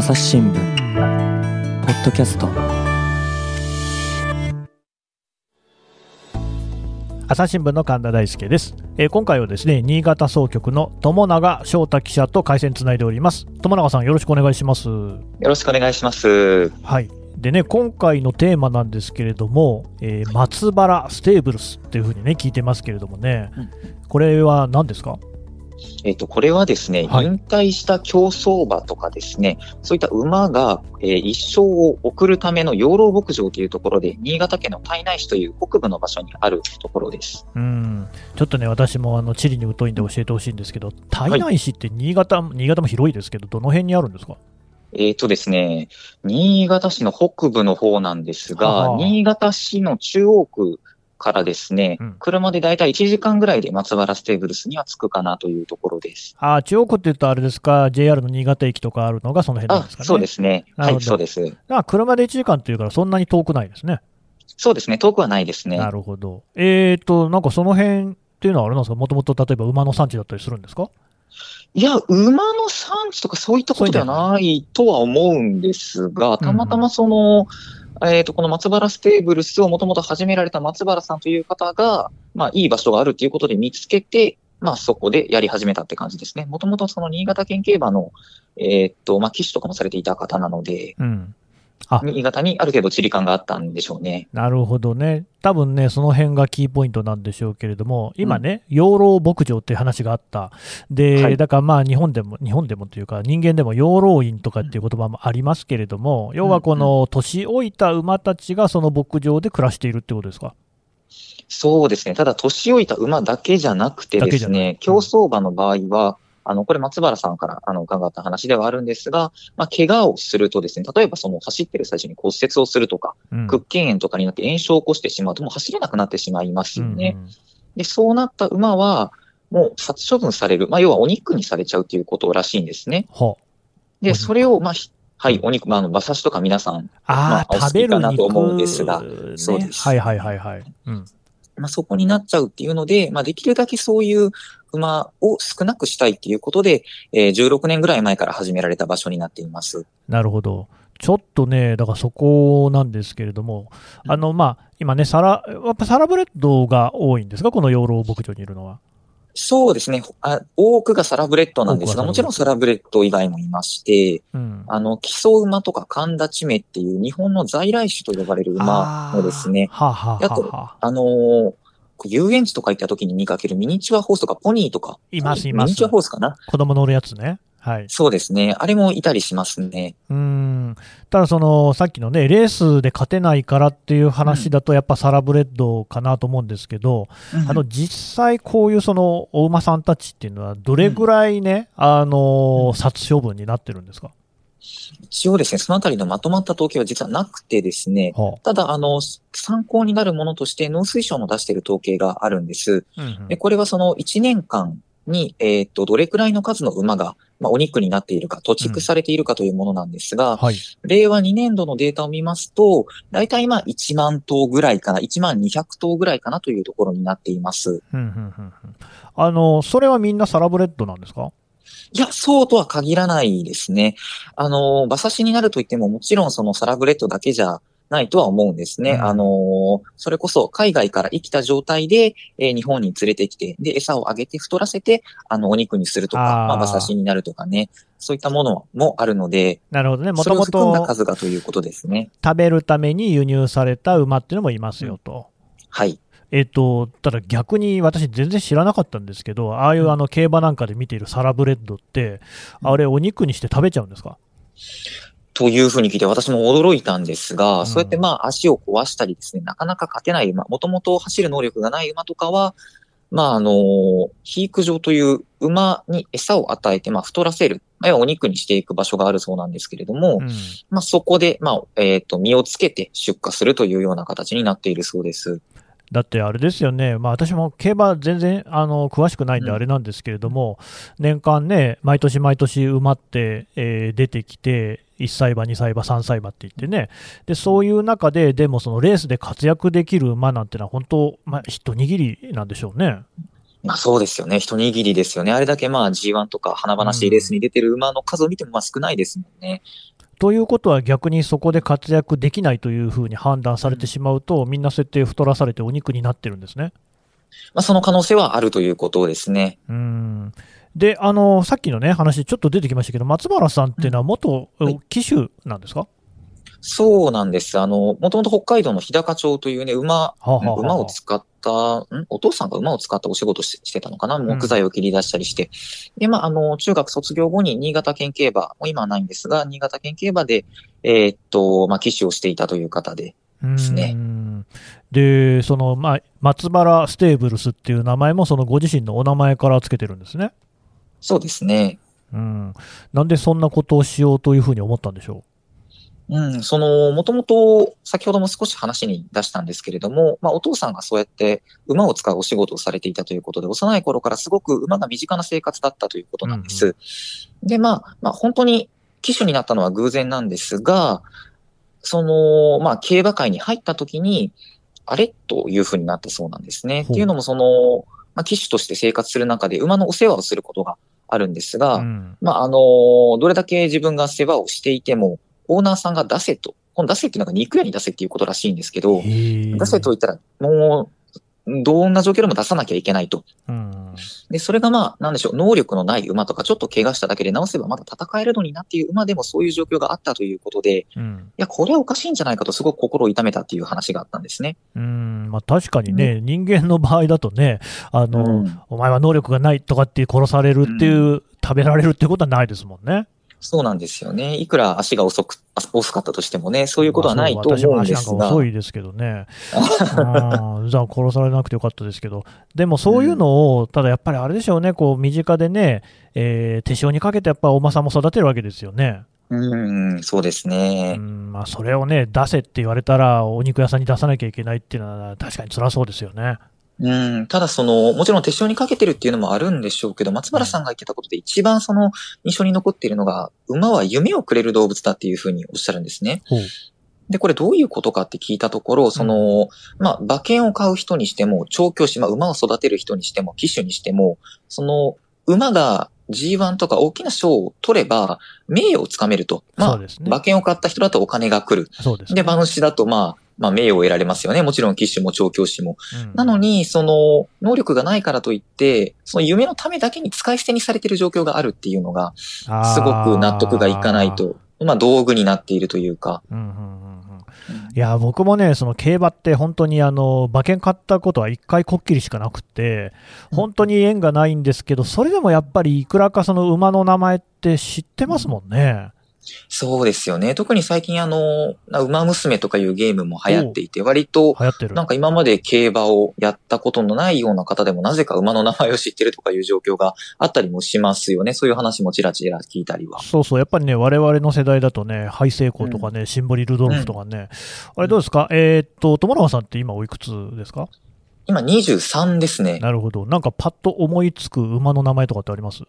朝日新聞ポッドキャスト。朝日新聞の神田大輔です、えー今回はですね新潟総局の友永翔太記者と回線つないでおります。友永さんよろしくお願いします。よろしくお願いします。はい。でね今回のテーマなんですけれども、えー松原ステーブルスっていうふうにね聞いてますけれどもね、うん。これは何ですか？えっ、と、これはですね、はい。引退した競走馬とかですね、そういった馬が、えー一生を送るための養老牧場というところで、新潟県の胎内市という北部の場所にあるところです。うん。ちょっとね私もあの地理に疎いんで教えてほしいんですけど胎内市って新潟、新潟も広いですけどどの辺にあるんですか？えっ、とですね、新潟市の北部の方なんですが、はあ。新潟市の中央区からですね、うん車でだいたい1時間ぐらいで松原ステーブルスには着くかなというところです。あー中央区って言うとあれですか？JR の新潟駅とかあるのがその辺なんあですかね？そうですね。はい、そうです。だから車で1時間っていうからそんなに遠くないですねそうですね。遠くはないですね。なるほど。えーと、なんかその辺っていうのはあれなんですか、もともと例えば馬の産地だったりするんですか？いや、馬の産地とかそういったことではないとは思うんですが、たまたまその、えっ、と、この松原ステーブルスをもともと始められた松原さんという方が、まあ、いい場所があるということで見つけて、まあ、そこでやり始めたって感じですね。もともとその新潟県競馬の、えっ、と、まあ、騎手とかもされていた方なので、う。あ新潟にある程度地理感があったんでしょうね。なるほどね。多分ね、その辺がキーポイントなんでしょうけれども、今ね、養老牧場っていう話があった。で、はいだからまあ日本でも、日本でもというか人間でも養老院とかっていう言葉もありますけれども、要はこの年老いた馬たちがその牧場で暮らしているってことですか？そうですね。ただ、年老いた馬だけじゃなくてですね、競走馬の場合は、あの、これ松原さんからあの伺った話ではあるんですが、まあ、怪我をするとですね、例えばその走ってる最中に骨折をするとか、うん屈腱炎とかになって炎症を起こしてしまうともう走れなくなってしまいますよね。うんうんで、そうなった馬は、もう殺処分される。まあ、要はお肉にされちゃうということらしいんですね。で、肉それを、まあ、ひはい、お肉、まあ、あの、馬刺しとか皆さん、あまああ、食べるお好きかなと思うん肉ですがねそうですはいはいはいはい。うん。まあ、そこになっちゃうっていうので、まあ、できるだけそういう馬を少なくしたいっていうことで、えー16年ぐらい前から始められた場所になっています。なるほど。ちょっとね、だからそこなんですけれども、うんあの、まあ、今ね、サラ、やっぱサラブレッドが多いんですか、この養老牧場にいるのは。そうですね。あ多くがサラブレッドなんですが、もちろんサラブレッド以外もいまして、うん。あの、木曽馬とか寒立馬っていう日本の在来種と呼ばれる馬もですね、はあ、はああとはあ、あのー遊園地とか行った時に見かけるミニチュアホースとかポニーとか。いますいますミニチュアホースかな子供乗るやつね。はい。そうですね。あれもいたりしますね。うん。ただ、その、さっきのね、レースで勝てないからっていう話だと、やっぱサラブレッドかなと思うんですけど、あの、実際こういうその、お馬さんたちっていうのは、どれぐらいね、あの、殺処分になってるんですか？一応ですね、そのあたりのまとまった統計は実はなくてですね、はただ、あの、参考になるものとして農水省の出している統計があるんです。あ。うんうんでこれはその1年間に、えっ、と、どれくらいの数の馬が、まあ、お肉になっているか、土畜されているかというものなんですが、はい。令和2年度のデータを見ますと、だいたい今1万頭ぐらいかな、1万200頭ぐらいかなというところになっています。うんうんうんうんあの、それはみんなサラブレッドなんですか？いや、そうとは限らないですね。あの、馬刺しになるといっても、もちろんそのサラブレッドだけじゃないとは思うんですね。うんあの、それこそ海外から生きた状態で、えー日本に連れてきて、で、餌をあげて太らせて、あの、お肉にするとか、あーまあ、馬刺しになるとかね、そういったものもあるので、なるほどね。もともと数がということですね。食べるために輸入された馬っていうのもいますよと。はい。えっと、ただ逆に私全然知らなかったんですけど、ああいうあの競馬なんかで見ているサラブレッドって、あれお肉にして食べちゃうんですか？というふうに聞いて私も驚いたんですが、うんそうやってまあ足を壊したりですね、なかなか勝てない馬、もともと走る能力がない馬とかは、まああの、肥育場という馬に餌を与えて、まあ太らせる、まあ要はお肉にしていく場所があるそうなんですけれども、うん。まあそこで、まあ、えっ、と、身をつけて出荷するというような形になっているそうです。だってあれですよね、まあ、私も競馬全然あの詳しくないんでうんあれなんですけれども、年間ね、毎年毎年馬って、えー出てきて、1歳馬、2歳馬、3歳馬って言ってね、でそういう中で、でもそのレースで活躍できる馬なんてのは、本当、まあ、一握りなんでしょうね。まあそうですよね。一握りですよね。あれだけまあ G1 とか華々しいレースに出てる馬の数を見てもまあ少ないですもんね。ということは逆にそこで活躍できないというふうに判断されてしまうと、みんな設定太らされてお肉になってるんですね。まあその可能性はあるということですね。うんで、あの、さっきのね、話、ちょっと出てきましたけど、松原さんっていうのは元はい騎手なんですか、そうなんです。あの、もともと北海道の日高町というね、馬、はあはあはあ馬を使った、ん？お父さんが馬を使ったお仕事ししてたのかな？木材を切り出したりして。で、まあ、あの、中学卒業後に新潟県競馬、もう今はないんですが、新潟県競馬で、えーっと、まあ、騎手をしていたという方で。すねうんで、その、まあ、松原ステーブルスっていう名前も、そのご自身のお名前からつけてるんですね。そうですね。うん。なんでそんなことをしようというふうに思ったんでしょう？ん、その、もともと、先ほども少し話に出したんですけれども、まあ、お父さんがそうやって馬を使うお仕事をされていたということで、幼い頃からすごく馬が身近な生活だったということなんです。で、まあ、まあ、本当に騎手になったのは偶然なんですが、その、まあ、競馬界に入った時に、あれ？というふうになったそうなんですね。っていうのも、その、まあ、騎手として生活する中で馬のお世話をすることがあるんですが、う。うん。まあ、あの、どれだけ自分が世話をしていても、オーナーさんが出せと。この出せっていうのが肉屋に出せっていうことらしいんですけど、出出せと言ったら、もう、どんな状況でも出さなきゃいけないと。うん。で、それがまあ、なんでしょう、能力のない馬とか、ちょっと怪我しただけで直せばまだ戦えるのになっていう馬でもそういう状況があったということで、いうん。や、これはおかしいんじゃないかとすごく心を痛めたっていう話があったんですね。うん。まあ、確かにね、人間の場合だとね、あの、うんお前は能力がないとかって殺されるっていう、食べられるっていうことはないですもんね。そうなんですよね。いくら足が遅く、あ遅かったとしてもね、そういうことはないと思うんですが私も足なんか。遅いですけどね。あじゃあ殺されなくてよかったですけど、でもそういうのを、ただやっぱりあれでしょうね、こう身近でね、えー手塩にかけてやっぱお馬さんも育てるわけですよね。うん、そうですうね。んまあ、それをね、出せって言われたら、お肉屋さんに出さなきゃいけないっていうのは、確かに辛そうですよね。うん、ただその、もちろん手塩にかけてるっていうのもあるんでしょうけど、松原さんが言ってたことで一番その印象に残っているのが、馬は夢をくれる動物だっていうふうにおっしゃるんですね。ほうで、これどういうことかって聞いたところ、その、まあ、馬券を買う人にしても、調教師、まあ、馬を育てる人にしても、騎手にしても、その、馬が G1 とか大きな賞を取れば、名誉をつかめると。まあ、ね馬券を買った人だとお金が来る。そうです、で、馬主だと、まあ、まあ、名誉を得られますよね。もちろん騎手も調教師も。うんなのに、その、能力がないからといって、その夢のためだけに使い捨てにされている状況があるっていうのが、すごく納得がいかない。と。まあ、道具になっているというか。うんうんいや、僕もね、その競馬って本当にあの、馬券買ったことは一回こっきりしかなくて、本当に縁がないんですけど、それでもやっぱりいくらかその馬の名前って知ってますもんね。そうですよね。特に最近あの、馬娘とかいうゲームも流行っていて、割と、流行ってる。なんか今まで競馬をやったことのないような方でもなぜか馬の名前を知ってるとかいう状況があったりもしますよね。そういう話もちらちら聞いたりは。そうそう、やっぱりね、我々の世代だとね、ハイセイコーとかね、シンボリ・ルドルフとかね、あれどうですか、えーっと、友永さんって今おいくつですか？今23ですね。なるほど。なんかパッと思いつく馬の名前とかってあります？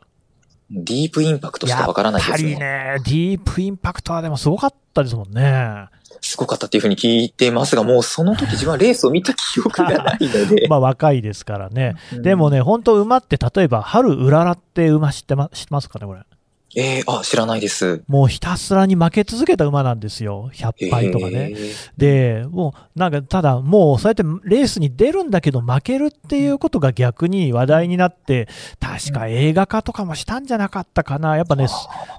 ディープインパクトしかわからないやっぱりですね。ね、ディープインパクトはでもすごかったですもんね。すごかったっていうふうに聞いてますが、もうその時自分はレースを見た記憶がないので。まあ若いですからね。うんでもね、本当馬って例えば、春うららって馬知ってま知ってますかね、これ。ええあ、知らないです。もうひたすらに負け続けた馬なんですよ。100敗とかね。えーで、もうなんかただもうそうやってレースに出るんだけど負けるっていうことが逆に話題になって、確か映画化とかもしたんじゃなかったかな。やっぱね、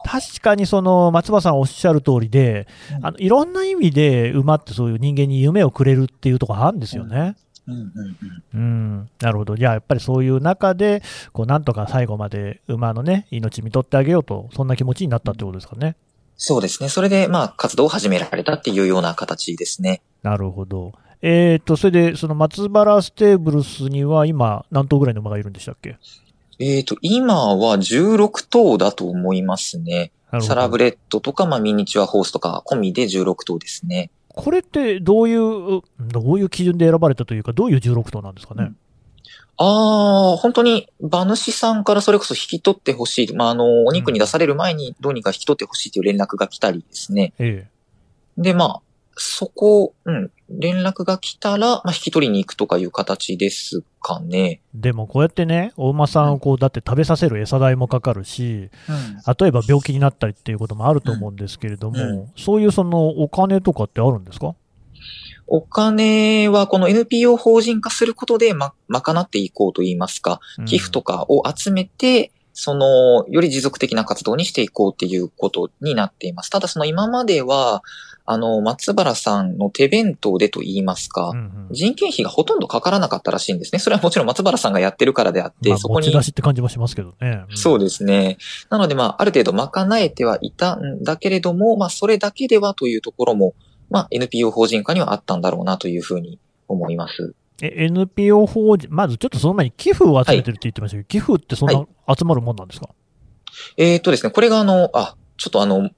確かにその松葉さんおっしゃる通りで、うんあのいろんな意味で馬ってそういう人間に夢をくれるっていうところあるんですよね。うんうんうんうん、なるほど。じゃあやっぱりそういう中で、こうなんとか最後まで馬のね、命看取ってあげようと、そんな気持ちになったってことですかね。そうですね。それで、まあ、活動を始められたっていうような形ですね。なるほど。えっ、と、それで、その松原ステーブルスには今、何頭ぐらいの馬がいるんでしたっけ？えっ、と、今は16頭だと思いますね。サラブレッドとか、まあ、ミニチュアホースとか込みで16頭ですね。これってどういう、どういう基準で選ばれたというか、どういう16頭なんですかね？ああ、本当に、馬主さんからそれこそ引き取ってほしい。まあ、あの、お肉に出される前にどうにか引き取ってほしいという連絡が来たりですね。えで、まあ、そこ、うん、連絡が来たら、まあ、引き取りに行くとかいう形ですかね。でもこうやってね、お馬さんをこうだって食べさせる餌代もかかるし、例えば病気になったりっていうこともあると思うんですけれども、うんうそういうそのお金とかってあるんですか？お金はこの NPO 法人化することで、ま、賄っていこうといいますか、寄付とかを集めて、その、より持続的な活動にしていこうっていうことになっています。ただその今までは、あの、松原さんの手弁当でと言いますか、うんうん人件費がほとんどかからなかったらしいんですね。それはもちろん松原さんがやってるからであって、まあ、そこに持ち出しって感じもしますけどね。そうですね。なので、まあ、ある程度賄えてはいたんだけれども、まあ、それだけではというところも、まあ、NPO 法人化にはあったんだろうなというふうに思います。え NPO 法人、まずちょっとその前に寄付を集めてるって言ってましたけど、寄付ってそんな集まるもんなんですか、えーっとですね、これがあの、あ、ちょっとあの、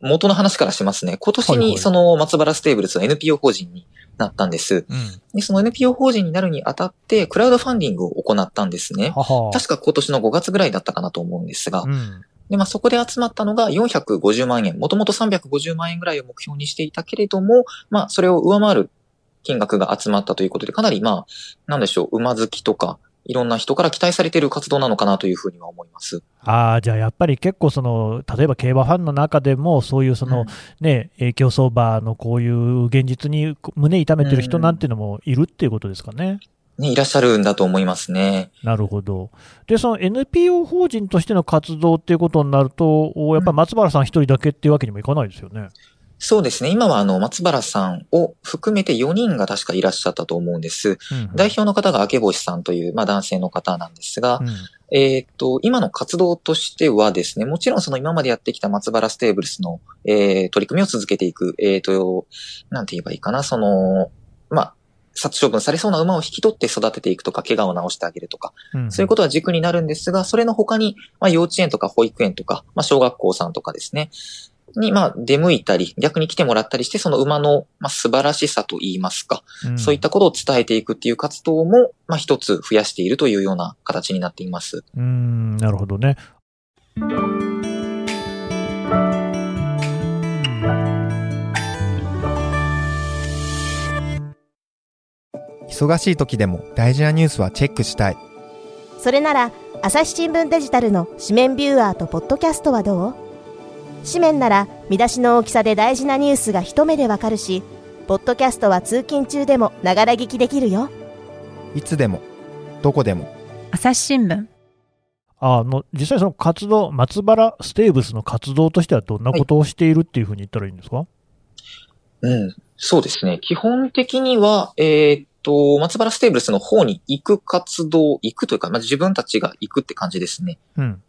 元の話からしますね。今年はいはいにその松原ステーブルスの NPO 法人になったんです。うん。で、その NPO 法人になるにあたって、クラウドファンディングを行ったんですね。はは。確か今年の5月ぐらいだったかなと思うんですが、うん。で、まあ、そこで集まったのが450万円。もともと350万円ぐらいを目標にしていたけれども、まあ、それを上回る金額が集まったということで、かなりまあ、なんでしょう、馬好きとか、いろんな人から期待されている活動なのかなというふうには思います。ああ、じゃあやっぱり結構その、例えば競馬ファンの中でも、そういうその、うんね、影響相場のこういう現実に胸痛めてる人なんていうのもいるっていうことですかね。ね、いらっしゃるんだと思いますね。なるほど。で、その NPO 法人としての活動っていうことになると、おやっぱり松原さん一人だけっていうわけにもいかないですよね。そうですね。今はあの、松原さんを含めて4人が確かいらっしゃったと思うんです。うんうん。代表の方が明星さんという、まあ男性の方なんですが、うん。えーっと、今の活動としてはですね、もちろんその今までやってきた松原ステーブルスの、えー取り組みを続けていく、えーっと、なんて言えばいいかな、その、まあ、殺処分されそうな馬を引き取って育てていくとか、怪我を治してあげるとか、うん。そういうことは軸になるんですが、それの他に、まあ、幼稚園とか保育園とか、まあ、小学校さんとかですね、に、まあ、出向いたり、逆に来てもらったりして、その馬の、まあ、素晴らしさと言いますか、うんそういったことを伝えていくっていう活動も、まあ、一つ増やしているというような形になっています。うーん、なるほどね。忙しい時でも大事なニュースはチェックしたいそれなら朝日新聞デジタルの紙面ビューアーとポッドキャストはどう？紙面なら見出しの大きさで大事なニュースが一目でわかるしポッドキャストは通勤中でもながら聞きできるよいつでもどこでも朝日新聞あの実際、その活動、松原ステーブスの活動としてはどんなことをしているっていうふうに言ったらいいんですか、うん。そうですね。基本的には、えーっと、松原ステーブルスの方に行く活動、行くというか、まあ、自分たちが行くって感じですね。うん、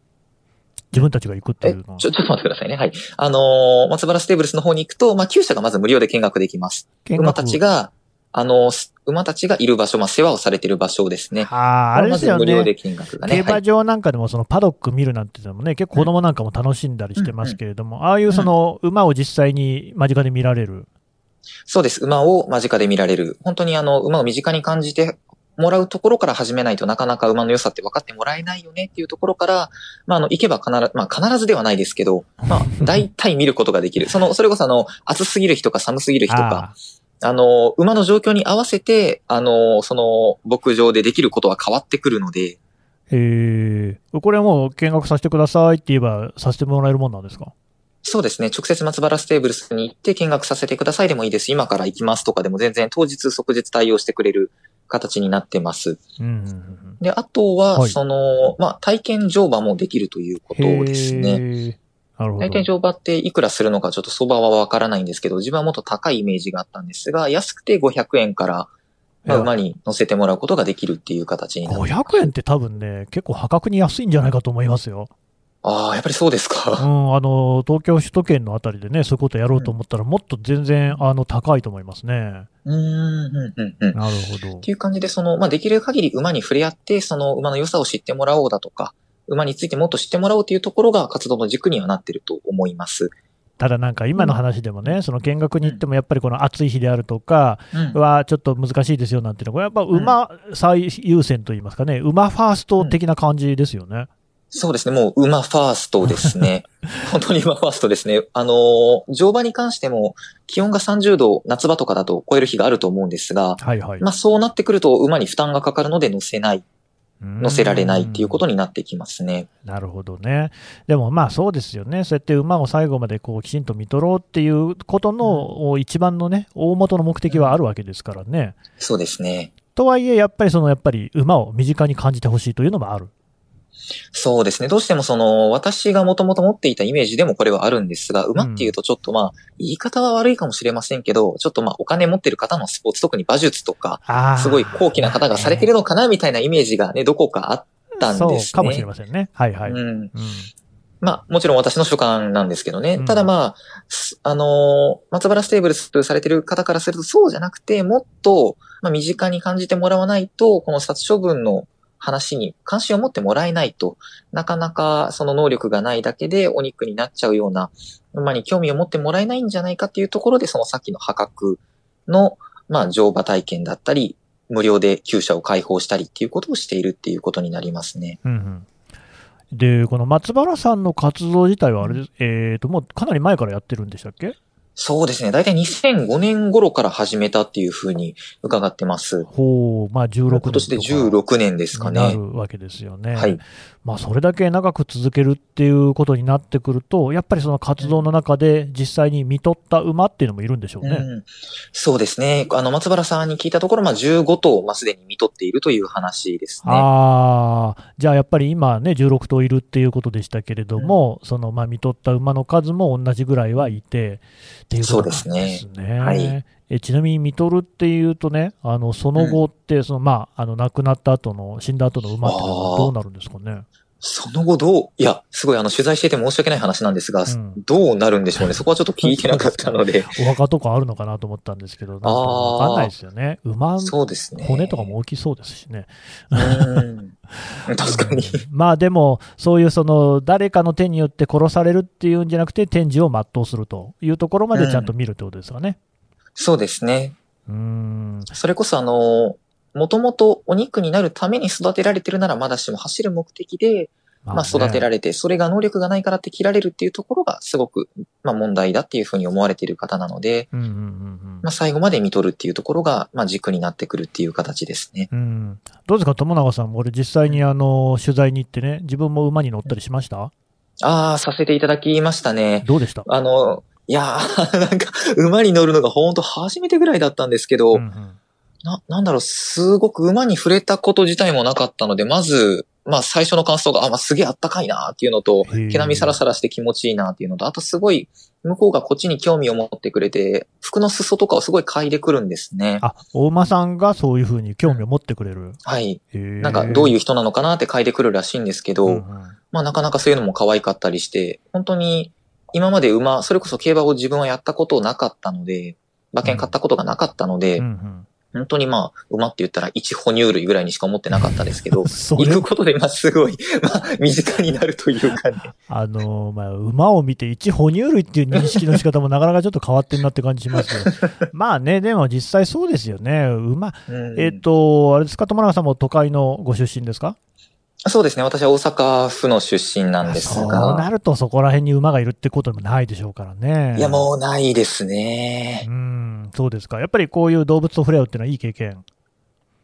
自分たちが行くってえ、いうのはちょ、ちょっと待ってくださいね。はい。あのー松原ステーブルスの方に行くと、まあ、厩舎がまず無料で見学できます。見馬たちが、あの馬たちがいる場所、まあ、世話をされている場所ですね。ああ、あれですよまず無料でね。見学がね。競はい馬場なんかでもそのパドック見るなんていうのもね、結構子供なんかも楽しんだりしてますけれども、ああいうその馬を実際に間近で見られる。そうです。馬を間近で見られる。本当にあの、馬を身近に感じてもらうところから始めないとなかなか馬の良さって分かってもらえないよねっていうところから、まあ、あの、行けば必ず、まあ、必ずではないですけど、まあ、大体見ることができる。その、それこそあの、暑すぎる日とか寒すぎる日とか、あの、馬の状況に合わせて、あの、その、牧場でできることは変わってくるので、えー、これはもう見学させてくださいって言えばさせてもらえるもんなんですか？そうですね。直接松原ステーブルスに行って見学させてくださいでもいいです。今から行きますとかでも全然当日即日対応してくれる形になってます。うんうんうんうんで、あとは、はいその、まあ、体験乗馬もできるということですね。体験乗馬っていくらするのかちょっと相場はわからないんですけど、自分はもっと高いイメージがあったんですが、安くて500円から、まあ、馬に乗せてもらうことができるっていう形になって500円って多分ね、結構破格に安いんじゃないかと思いますよ。ああ、やっぱりそうですうか。ん、あの、東京首都圏のあたりでね、そういうことやろうと思ったら、もっと全然、あの、高いと思いますね。うーん、うん、うん、うん。なるほどっ。ていう感じで、その、まあ、できる限り馬に触れ合って、その馬の良さを知ってもらおうだとか、馬についてもっと知ってもらおうというところが活動の軸にはなってると思います。ただなんか今の話でもね、その見学に行ってもやっぱりこの暑い日であるとかうんはちょっと難しいですよなんていうのは、これやっぱ馬最優先といいますかね、馬ファースト的な感じですよね。そうですね。もう馬ファーストですね。本当に馬ファーストですね。あのー、乗馬に関しても気温が30度、夏場とかだと超える日があると思うんですが、はいはい。まあそうなってくると馬に負担がかかるので乗せない、乗せられないっていうことになってきますね。なるほどね。でもまあそうですよね。そうやって馬を最後までこうきちんと見とろうっていうことの一番のね、大元の目的はあるわけですからね。そうですね。とはいえ、やっぱりそのやっぱり馬を身近に感じてほしいというのもある。そうですね。どうしてもその、私がもともと持っていたイメージでもこれはあるんですが、馬っていうとちょっとまあ、言い方は悪いかもしれませんけど、ちょっとまあ、お金持ってる方のスポーツ、特に馬術とか、すごい高貴な方がされてるのかなみたいなイメージがね、どこかあったんですね。そうかもしれませんね。はいはい。うん。うんまあ、もちろん私の主観なんですけどね。うん、ただまあ、あのー、松原ステーブルスされてる方からするとそうじゃなくて、もっと、まあ、身近に感じてもらわないと、この殺処分の話に関心を持ってもらえないと、なかなかその能力がないだけでお肉になっちゃうような馬に興味を持ってもらえないんじゃないかっていうところで、そのさっきの破格の、まあ、乗馬体験だったり、無料で厩舎を開放したりっていうことをしているっていうことになりますね。うんうんで、この松原さんの活動自体はあれです、えっ、ー、と、もうかなり前からやってるんでしたっけ？そうですね。だいたい2005年頃から始めたっていうふうに伺ってます。ほう、まあ16年。今年で16年ですかね。なるわけですよね。はい。まあそれだけ長く続けるっていうことになってくると、やっぱりその活動の中で実際に見とった馬っていうのもいるんでしょうね。うん、そうですね。あの、松原さんに聞いたところ、まあ15頭、まあすでに見とっているという話ですね。ああ、じゃあやっぱり今ね、16頭いるっていうことでしたけれども、うん、そのまあ見とった馬の数も同じぐらいはいて、っていうことですね。そうですね。はい。えちなみに、見とるっていうとね、あのその後って、そのまあ、あの亡くなった後の、死んだ後の馬ってどうなるんですかね？その後どう、いや、すごいあの取材してて申し訳ない話なんですが、うん、どうなるんでしょうね。そこはちょっと聞いてなかったので。お墓とかあるのかなと思ったんですけど、なんかわかんないですよね。馬そうですね。骨とかも大きそうですしね。確かに。まあでも、そういうその、誰かの手によって殺されるっていうんじゃなくて、展示を全うするというところまでちゃんと見るってことですかね。うん、そうですね。うん。それこそあの、もともとお肉になるために育てられてるならまだしも走る目的で、まあ育てられて、それが能力がないからって切られるっていうところがすごく、まあ問題だっていうふうに思われている方なので、まあ最後まで見とるっていうところが、まあ軸になってくるっていう形ですね。うん、どうですか、友永さん？も俺実際にあの、取材に行ってね、自分も馬に乗ったりしました、ああ、させていただきましたね。どうでした？あの、いやー、なんか、馬に乗るのが本当初めてぐらいだったんですけど、うんうんな、なんだろう、すごく馬に触れたこと自体もなかったので、まず、まあ最初の感想が、あ、まあすげえあったかいなっていうのと、毛並みサラサラして気持ちいいなっていうのと、あとすごい、向こうがこっちに興味を持ってくれて、服の裾とかをすごい嗅いでくるんですね。あ、大馬さんがそういうふうに興味を持ってくれる。はい。なんかどういう人なのかなって嗅いでくるらしいんですけど、うんうん、まあなかなかそういうのも可愛かったりして、本当に今まで馬、それこそ競馬を自分はやったことなかったので、馬券買ったことがなかったので、うんうんうん本当にまあ、馬って言ったら一哺乳類ぐらいにしか思ってなかったですけど、行くことでまあすごい、まあ、身近になるというかね。あのー、まあ、馬を見て一哺乳類っていう認識の仕方もなかなかちょっと変わってんなって感じしますけど、まあね、でも実際そうですよね。馬、えっ、ー、と、あれですか、友永さんも都会のご出身ですか？そうですね。私は大阪府の出身なんですが。そうなるとそこら辺に馬がいるってこともないでしょうからね。いや、もうないですね。うん、そうですか。やっぱりこういう動物と触れ合うっていうのはいい経験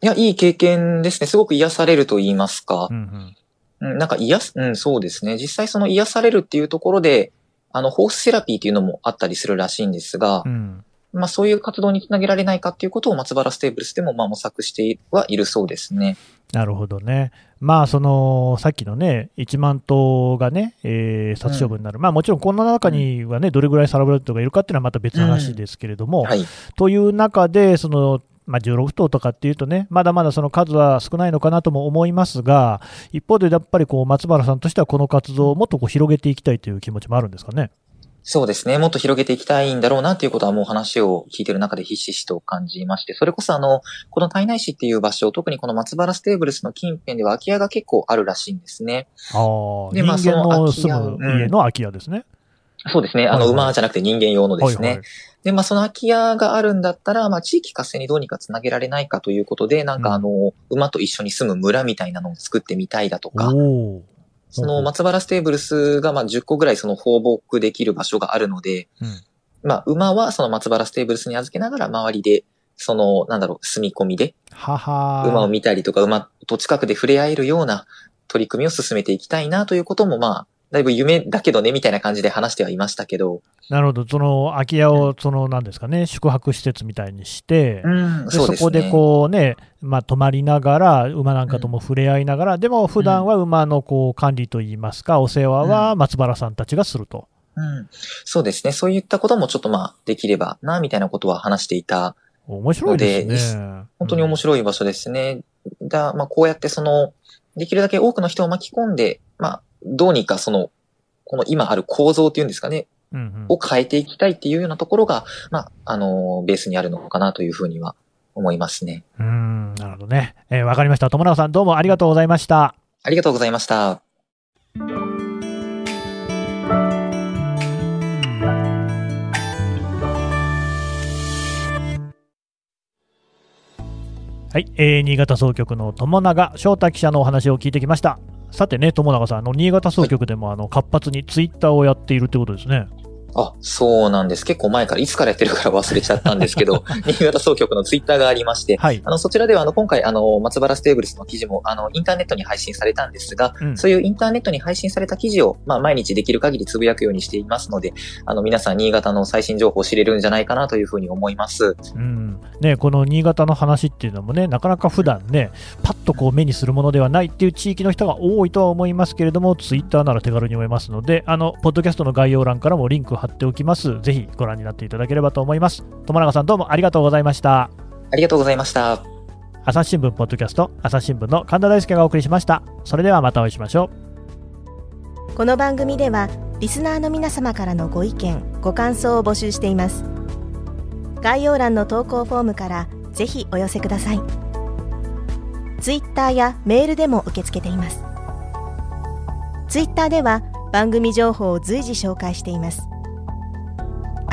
いや、いい経験ですね。すごく癒されると言いますか。うんうん、なんか癒す、うん、そうですね。実際その癒されるっていうところで、あの、ホースセラピーっていうのもあったりするらしいんですが、うん、まあそういう活動につなげられないかっていうことを松原ステーブルスでもまあ模索してはいるそうですね。なるほどね。まあ、その、さっきのね、1万頭がね、えー、殺処分になる。うん、まあ、もちろんこの中にはね、どれぐらいサラブレッドがいるかっていうのはまた別の話ですけれども、うんはい、という中で、その、まあ、16頭とかっていうとね、まだまだその数は少ないのかなとも思いますが、一方でやっぱりこう松原さんとしては、この活動をもっとこう広げていきたいという気持ちもあるんですかね？そうですね。もっと広げていきたいんだろうなっていうことはもう話を聞いてる中でひしひしと感じまして、それこそあの、この胎内市っていう場所、特にこの松原ステーブルスの近辺では空き家が結構あるらしいんですね。ああ、で、まあその空き家。家の空き家ですね。うん、そうですね。あの、馬じゃなくて人間用のですね。はいはい、で、まあその空き家があるんだったら、まあ地域活性にどうにかつなげられないかということで、なんかあの、うん、馬と一緒に住む村みたいなのを作ってみたいだとか、その松原ステーブルスがまあ10個ぐらいその放牧できる場所があるので、うん。まあ馬はその松原ステーブルスに預けながら周りで、その、なんだろう、住み込みで馬を見たりとか馬と近くで触れ合えるような取り組みを進めていきたいなということもまあ、だいぶ夢だけどねみたいな感じで話してはいましたけど、なるほど、その空き家を、そのなんですかね、宿泊施設みたいにして、うん、でそね。そこでこうね、まあ、泊まりながら、馬なんかとも触れ合いながら、でも普段は馬のこう管理といいますか、お世話は松原さんたちがすると。うん、そうですね。そういったこともちょっとまあ、できればな、みたいなことは話していた面白いですね。本当に面白い場所ですね。だ、まあ、こうやってその、できるだけ多くの人を巻き込んで、まあ、どうにかその、この今ある構造っていうんですかね、うんうんを変えていきたいっていうようなところが、まあ、あの、ベースにあるのかなというふうには思いますね。うん、なるほどね。えーわかりました。友永さん、どうもありがとうございました。ありがとうございました。はい、えー新潟総局の友永翔太記者のお話を聞いてきました。さてね、友永さん、あの新潟総局でもあの活発にツイッターをやっているということですね。あ、そうなんです。結構前から、いつからやってるから忘れちゃったんですけど、新潟総局のツイッターがありまして、はい。あの、そちらでは、あの、今回、あの、松原ステーブルスの記事も、あの、インターネットに配信されたんですが、うんそういうインターネットに配信された記事を、まあ、毎日できる限りつぶやくようにしていますので、あの、皆さん、新潟の最新情報を知れるんじゃないかなというふうに思います。うんね、この新潟の話っていうのもね、なかなか普段ね、パッとこう目にするものではないっていう地域の人が多いとは思いますけれども、ツイッターなら手軽に読めますので、あの、ポッドキャストの概要欄からもリンク貼っておきます。ぜひご覧になっていただければと思います。友永さんどうもありがとうございました。ありがとうございました。朝日新聞ポッドキャスト、朝日新聞の神田大輔がお送りしました。それではまたお会いしましょう。この番組ではリスナーの皆様からのご意見ご感想を募集しています概要欄の投稿フォームからぜひお寄せくださいツイッターやメールでも受け付けていますツイッターでは番組情報を随時紹介しています